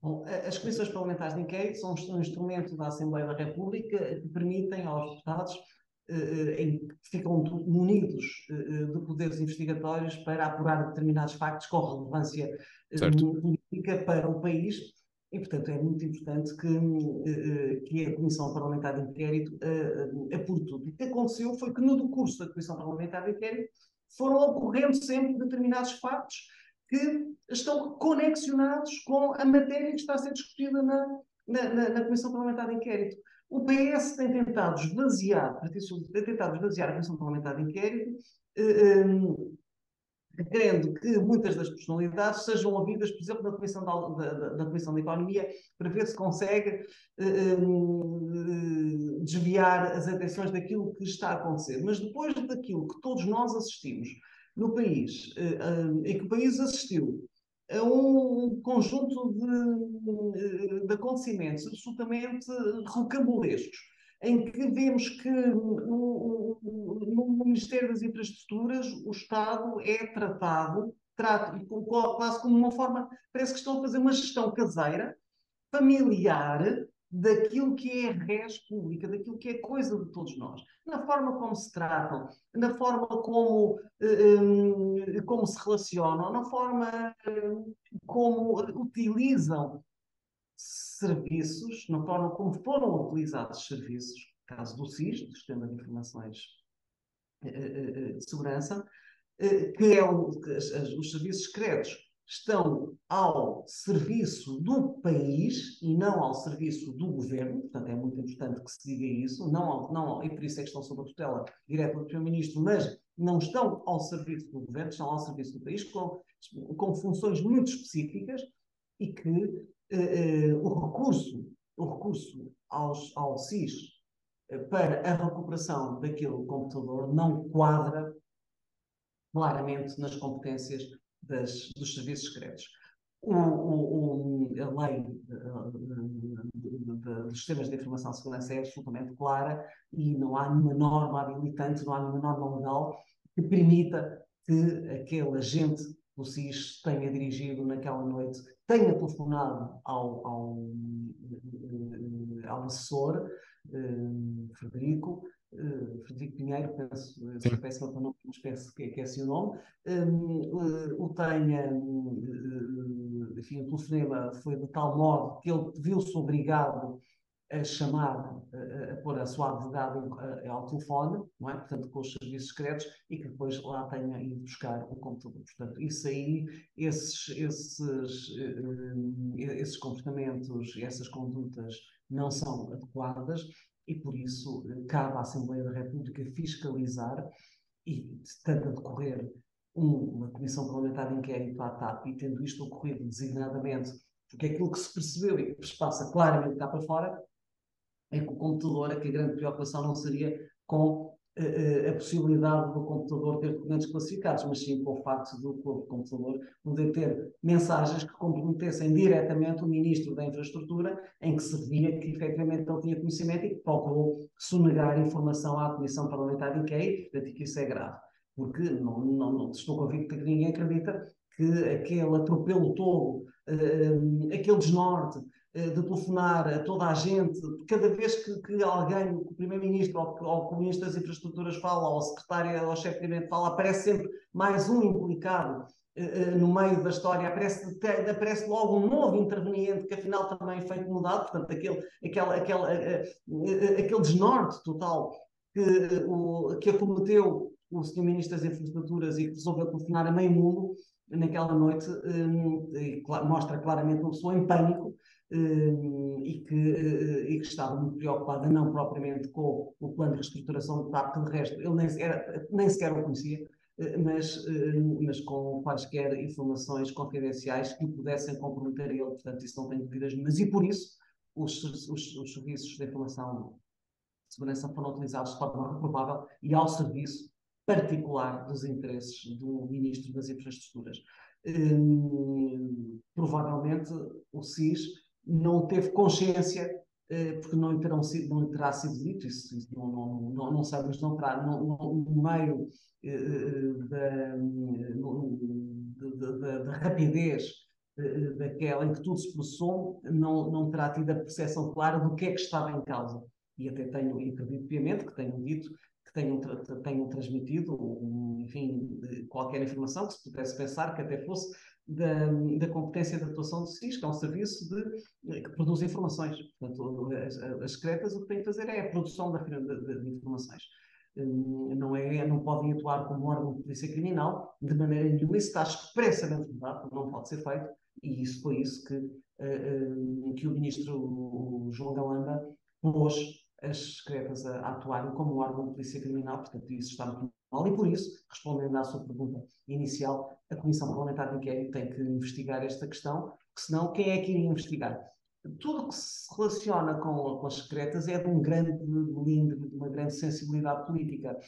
[SPEAKER 2] Bom, as comissões parlamentares de inquérito são um instrumento da Assembleia da República que permitem aos deputados em que ficam munidos eh, de poderes investigatórios para apurar determinados factos com relevância certo. política para o país. E, portanto, é muito importante que, que a Comissão Parlamentar de Inquérito apure tudo. O que aconteceu foi que, no decurso da Comissão Parlamentar de Inquérito, foram ocorrendo sempre determinados factos que estão conexionados com a matéria que está a ser discutida na, na, na, na Comissão Parlamentar de Inquérito. O PS tem tentado esvaziar, tem tentado esvaziar a Comissão Parlamentar de Inquérito, eh, eh, querendo que muitas das personalidades sejam ouvidas, por exemplo, na Comissão da, da, da Comissão de Economia, para ver se consegue eh, desviar as atenções daquilo que está a acontecer. Mas depois daquilo que todos nós assistimos no país, em que o país assistiu a um conjunto de, de acontecimentos absolutamente rocambolescos, em que vemos que no, no, Ministério das Infraestruturas o Estado é tratado, trato, quase como uma forma, parece que estão a fazer uma gestão caseira, familiar, daquilo que é res pública, daquilo que é coisa de todos nós, na forma como se tratam, na forma como, um, como se relacionam, na forma um, como utilizam serviços, na forma como foram utilizados serviços, caso do SIS, do Sistema de Informações de Segurança, que é o, os serviços secretos estão ao serviço do país e não ao serviço do governo, portanto é muito importante que se diga isso, não, não, e por isso é que estão sob a tutela direta do Primeiro-Ministro, mas não estão ao serviço do governo, estão ao serviço do país, com, com funções muito específicas e que eh, eh o recurso, o recurso aos, ao SIS eh, para a recuperação daquele computador não quadra claramente nas competências das, dos serviços secretos. O, o, o, a lei, dos sistemas de informação de segurança é absolutamente clara e não há nenhuma norma habilitante, não há nenhuma norma legal que permita que aquele agente do SIS tenha dirigido naquela noite, tenha telefonado ao, ao, eh, ao assessor, Frederico, uh, Frederico Pinheiro, penso, se peço para não, mas penso que, que é o nome, um, uh, o tenha, enfim, o telefonema foi de tal modo que ele viu-se obrigado a chamar, a, a, pôr a sua advogada ao telefone, não é? portanto, com os serviços secretos, e que depois lá tenha ido buscar o computador. Portanto, isso aí, esses, esses, esses comportamentos, essas condutas não são adequadas e, por isso, cabe à Assembleia da República fiscalizar e, estando a decorrer um, uma comissão parlamentar de inquérito à TAP e tendo isto ocorrido designadamente, porque aquilo que se percebeu e que se passa claramente cá para fora é que o computador, é que a grande preocupação não seria com a possibilidade do computador ter documentos classificados, mas sim com o facto do computador poder ter mensagens que comprometessem diretamente o Ministro da Infraestrutura, em que se via que efetivamente ele tinha conhecimento e que procurou sonegar informação à Comissão Parlamentar de Inquérito, portanto, que isso é grave. Porque não, não, não estou convicto que ninguém acredita que aquele atropelo todo, uh, aquele desnorte, de telefonar a toda a gente, cada vez que, que alguém, o Primeiro-Ministro ou, ou o Ministro das Infraestruturas fala, ou o Secretário ou o Chefe de Gabinete fala, aparece sempre mais um implicado uh, no meio da história, aparece, aparece logo um novo interveniente que afinal também foi mudado, portanto, aquele, aquele, aquele, uh, aquele desnorte total que, o, que acometeu o Sr. Ministro das Infraestruturas e que resolveu telefonar a meio mundo naquela noite, mostra claramente uma pessoa em pânico Hum, e, que, eh, e que estava muito preocupada não propriamente com o plano de reestruturação do TAP, que de resto ele nem sequer, nem sequer o conhecia, eh, mas, hum, mas com quaisquer informações confidenciais que pudessem comprometer ele, portanto isso não tem dúvidas nenhumas, e por isso os, os, os serviços de informação de segurança foram utilizados de forma reprovável e ao serviço particular dos interesses do Ministro das Infraestruturas. Hum, provavelmente o SIS não teve consciência, eh, porque não, terão sido, não terá sido dito, isso, isso não, não, não, não mas não terá, no, no meio eh, eh, da, da, da, rapidez daquela em que tudo se processou, não, não terá tido a percepção clara do que é que estava em causa. E até tenho, e acredito piamente que tenham dito, que tenham, tenham transmitido, enfim, qualquer informação que se pudesse pensar que até fosse da, da competência de atuação do SIS, que é um serviço de, que produz informações. Portanto, as, as o que têm que fazer é a produção da, de, de, informações. Hum, não, é, não podem atuar como órgão de polícia criminal de maneira nenhuma. Isso está expressamente vedado, não pode ser feito, e isso foi isso que, uh, que o ministro João Galamba pôs as secretas a, a atuarem como órgão de polícia criminal, portanto, isso está muito e por isso, respondendo à sua pergunta inicial, a Comissão Parlamentar de Inquérito tem que investigar esta questão, porque senão quem é que iria investigar? Tudo que se relaciona com, com as secretas é de um grande melindre, de uma grande sensibilidade política.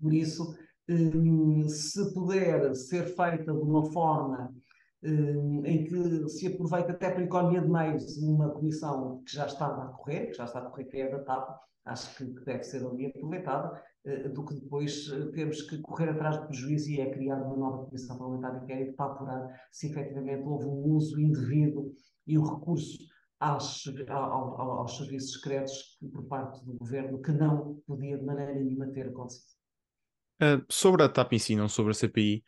[SPEAKER 2] Por isso, hum, se puder ser feita de uma forma hum, em que se aproveita até para a economia de meios uma comissão que já estava a correr, que já está a correr, que é da TAP, acho que deve ser ali aproveitada, do que depois eh, temos que correr atrás do prejuízo e é criar uma nova comissão parlamentar de inquérito para apurar se efetivamente houve um uso indevido e um recurso aos, aos, aos serviços secretos por parte do governo que não podia de maneira nenhuma ter acontecido.
[SPEAKER 1] Uh, sobre a TAP em si, não sobre a CPI,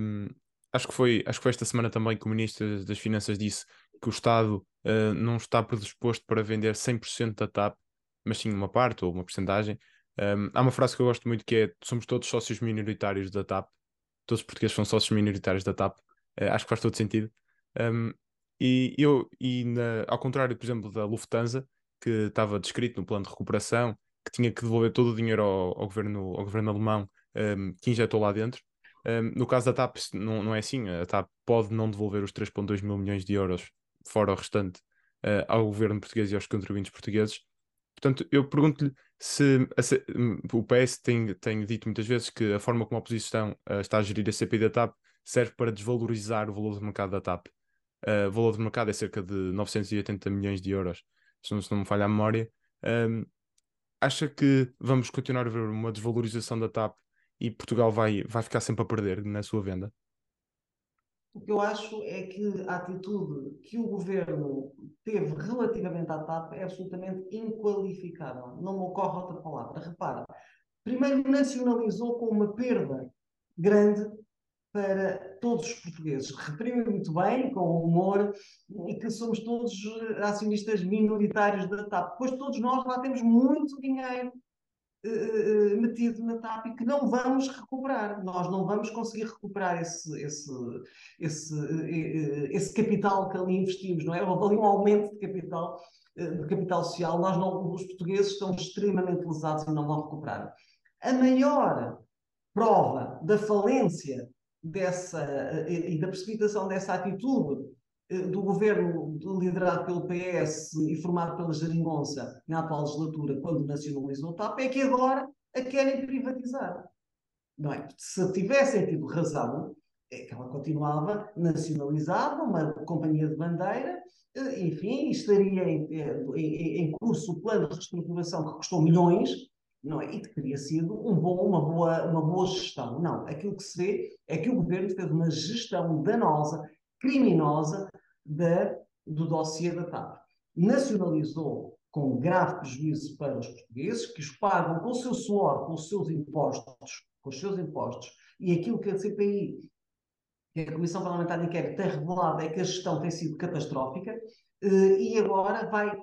[SPEAKER 1] um, acho, que foi, acho que foi esta semana também que o Ministro das Finanças disse que o Estado uh, não está predisposto para vender 100% da TAP, mas sim uma parte ou uma porcentagem. Um, há uma frase que eu gosto muito que é: somos todos sócios minoritários da TAP, todos os portugueses são sócios minoritários da TAP. Uh, acho que faz todo sentido. Um, e eu, e na, ao contrário, por exemplo, da Lufthansa, que estava descrito no plano de recuperação, que tinha que devolver todo o dinheiro ao, ao governo, ao governo alemão um, que injetou lá dentro. No caso da TAP, não, não é assim. A TAP pode não devolver os 3,2 mil milhões de euros, fora o restante, uh, ao governo português e aos contribuintes portugueses. Portanto, eu pergunto-lhe se, se, hum, o PS tem, tem dito muitas vezes que a forma como a oposição uh, está a gerir a CPI da TAP serve para desvalorizar o valor do mercado da TAP. Uh, o valor do mercado é cerca de 980 milhões de euros. se não, se não me falha a memória. Um, acha que vamos continuar a ver uma desvalorização da TAP e Portugal vai, vai ficar sempre a perder na sua venda?
[SPEAKER 2] O que eu acho é que a atitude que o governo teve relativamente à TAP é absolutamente inqualificável. Não me ocorre outra palavra. Repara, primeiro nacionalizou com uma perda grande para todos os portugueses. Reprime muito bem, com humor, e que somos todos acionistas minoritários da TAP. Pois todos nós lá temos muito dinheiro uh, metido na TAP e que não vamos recuperar. Nós não vamos conseguir recuperar esse, esse, esse, uh, esse capital que ali investimos, não é? Houve ali um aumento de capital, de capital social. Nós não, os portugueses estão extremamente lesados e não vão recuperar. A maior prova da falência dessa e da precipitação dessa atitude do governo liderado pelo PS e formado pela Jeringonça na atual legislatura, quando nacionalizou o TAP, é que agora a querem privatizar. Não é? Se tivessem tido razão, é que ela continuava nacionalizada, uma companhia de bandeira, enfim, estaria em, em, em curso o plano de reestruturação que custou milhões, não é? E que teria sido um bom, uma, boa, uma boa gestão. Não, aquilo que se vê é que o governo fez uma gestão danosa, criminosa, da, do dossiê da TAP. Nacionalizou com grave prejuízo para os portugueses, que os pagam com o seu suor, com os seus impostos, com os seus impostos, e aquilo que a CPI, que a Comissão Parlamentar de Inquérito tem revelado é que a gestão tem sido catastrófica, eh, e agora vai,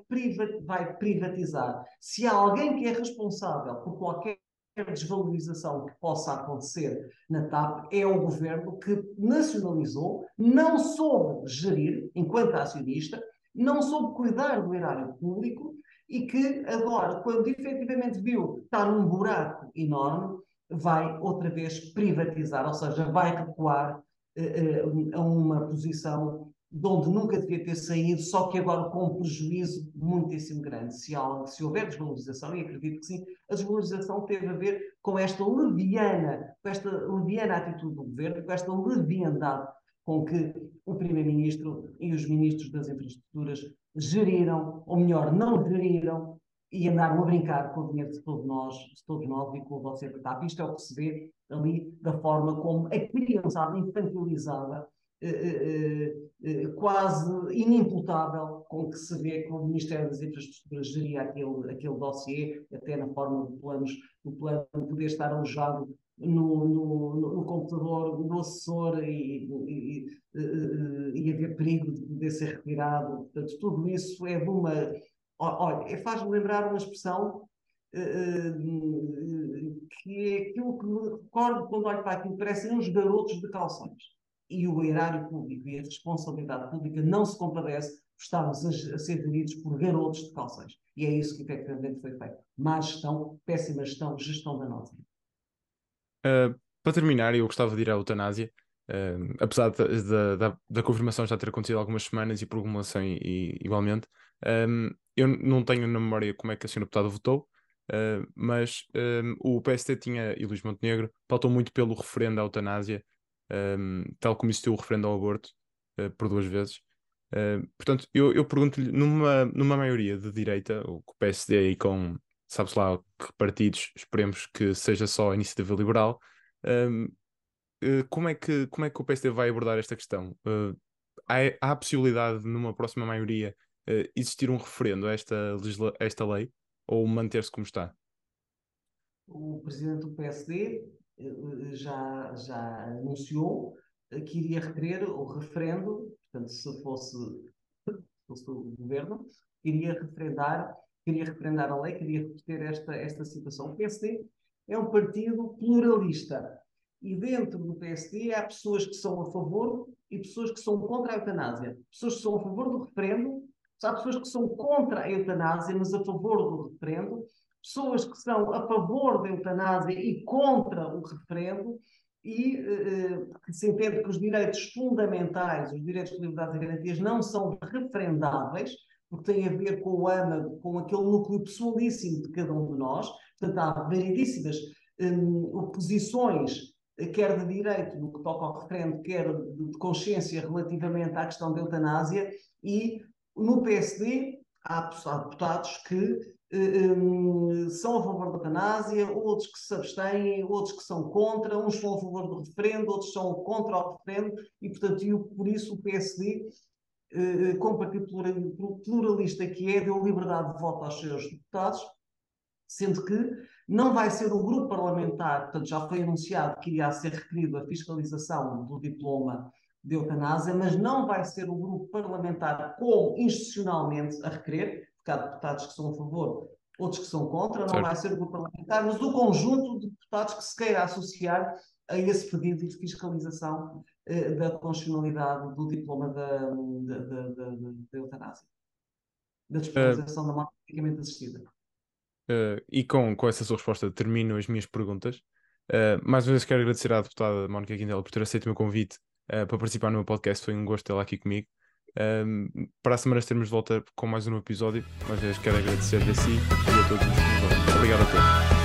[SPEAKER 2] vai privatizar. Se há alguém que é responsável por qualquer desvalorização que possa acontecer na TAP é o governo que nacionalizou, não soube gerir enquanto acionista, não soube cuidar do erário público e que agora, quando efetivamente viu estar num buraco enorme, vai outra vez privatizar, ou seja, vai recuar uh, uh, a uma posição de onde nunca devia ter saído, só que agora com um prejuízo muitíssimo grande. Se, há, se houver desvalorização, e acredito que sim, a desvalorização teve a ver com esta leviana, com esta leviana atitude do governo, com esta leviandade com que o Primeiro-Ministro e os Ministros das Infraestruturas geriram, ou melhor, não geriram, e andaram a brincar com o dinheiro de todos nós, de todos nós e com o vosso TAP. Isto é o que se vê ali da forma como a criançada infantilizada quase inimputável com que se vê que o Ministério das Infraestruturas geria aquele, aquele dossiê, até na forma do planos, do plano poder estar alojado no, no, no, computador do assessor e, e, e, e, haver perigo de poder ser retirado. Portanto, tudo isso é de uma. Olha, faz-me lembrar uma expressão que é aquilo que me recordo quando olho para aquilo, parecem uns garotos de calções e o erário público e a responsabilidade pública não se compadece por estarmos a, a, ser geridos por garotos de calções. E é isso que efetivamente foi feito. Má gestão, péssima gestão, gestão danosa.
[SPEAKER 1] Uh, para terminar, eu gostava de ir à eutanásia. Uh, apesar da, da, da, confirmação já ter acontecido algumas semanas e promulgação igualmente, um, eu não tenho na memória como é que a senhora deputada votou, uh, mas um, o PST tinha, e Luís Montenegro, pautou muito pelo referendo à eutanásia um, tal como existiu o referendo ao aborto uh, por duas vezes. Uh, portanto, eu, eu pergunto-lhe, numa, numa maioria de direita, o PSD e com, sabe-se lá que partidos, esperemos que seja só a iniciativa liberal, um, uh, como, é que, como é que o PSD vai abordar esta questão? há, há a possibilidade de, numa próxima maioria, existir um referendo a esta, a esta lei ou manter-se como está?
[SPEAKER 2] O presidente do PSD eh, já, já anunciou que iria requerer o referendo, portanto, se fosse, se fosse o governo, iria referendar, queria referendar a lei, queria repetir esta, esta situação. O PSD é um partido pluralista e dentro do PSD há pessoas que são a favor e pessoas que são contra a eutanásia. Pessoas que são a favor do referendo, há pessoas que são contra a eutanásia, mas a favor do referendo, pessoas que são a favor da eutanásia e contra o referendo, e eh, que se entende que os direitos fundamentais, os direitos de liberdade e garantias, não são referendáveis, porque têm a ver com o âmago, com aquele núcleo pessoalíssimo de cada um de nós. Portanto, há variedíssimas um, oposições, quer de direito no que toca ao referendo, quer de, consciência relativamente à questão da eutanásia, e no PSD há, deputados que são a favor da eutanásia, outros que se abstêm, outros que são contra, uns são a favor do referendo, outros são contra o referendo, e portanto, e por isso o PSD, uh, como partido pluralista que é, deu liberdade de voto aos seus deputados, sendo que não vai ser o grupo parlamentar, portanto já foi anunciado que iria ser requerido a fiscalização do diploma de eutanásia, mas não vai ser o grupo parlamentar como institucionalmente a requerer, porque há deputados que são a favor, outros que são contra, não certo. vai ser o grupo parlamentar, mas o conjunto de deputados que se queira associar a esse pedido de fiscalização eh, da constitucionalidade do diploma da, da, da, da, da eutanásia, da disponibilização uh, da morte medicamente assistida.
[SPEAKER 1] Uh, e com, com essa sua resposta termino as minhas perguntas. Uh, mais uma vez quero agradecer à deputada Mónica Quintela por ter aceito o meu convite para participar no meu podcast. Foi um gosto tê-la aqui comigo. Um, para a semana teremos de volta com mais um episódio. Mais quero agradecer a si e a todos os que Obrigado a todos.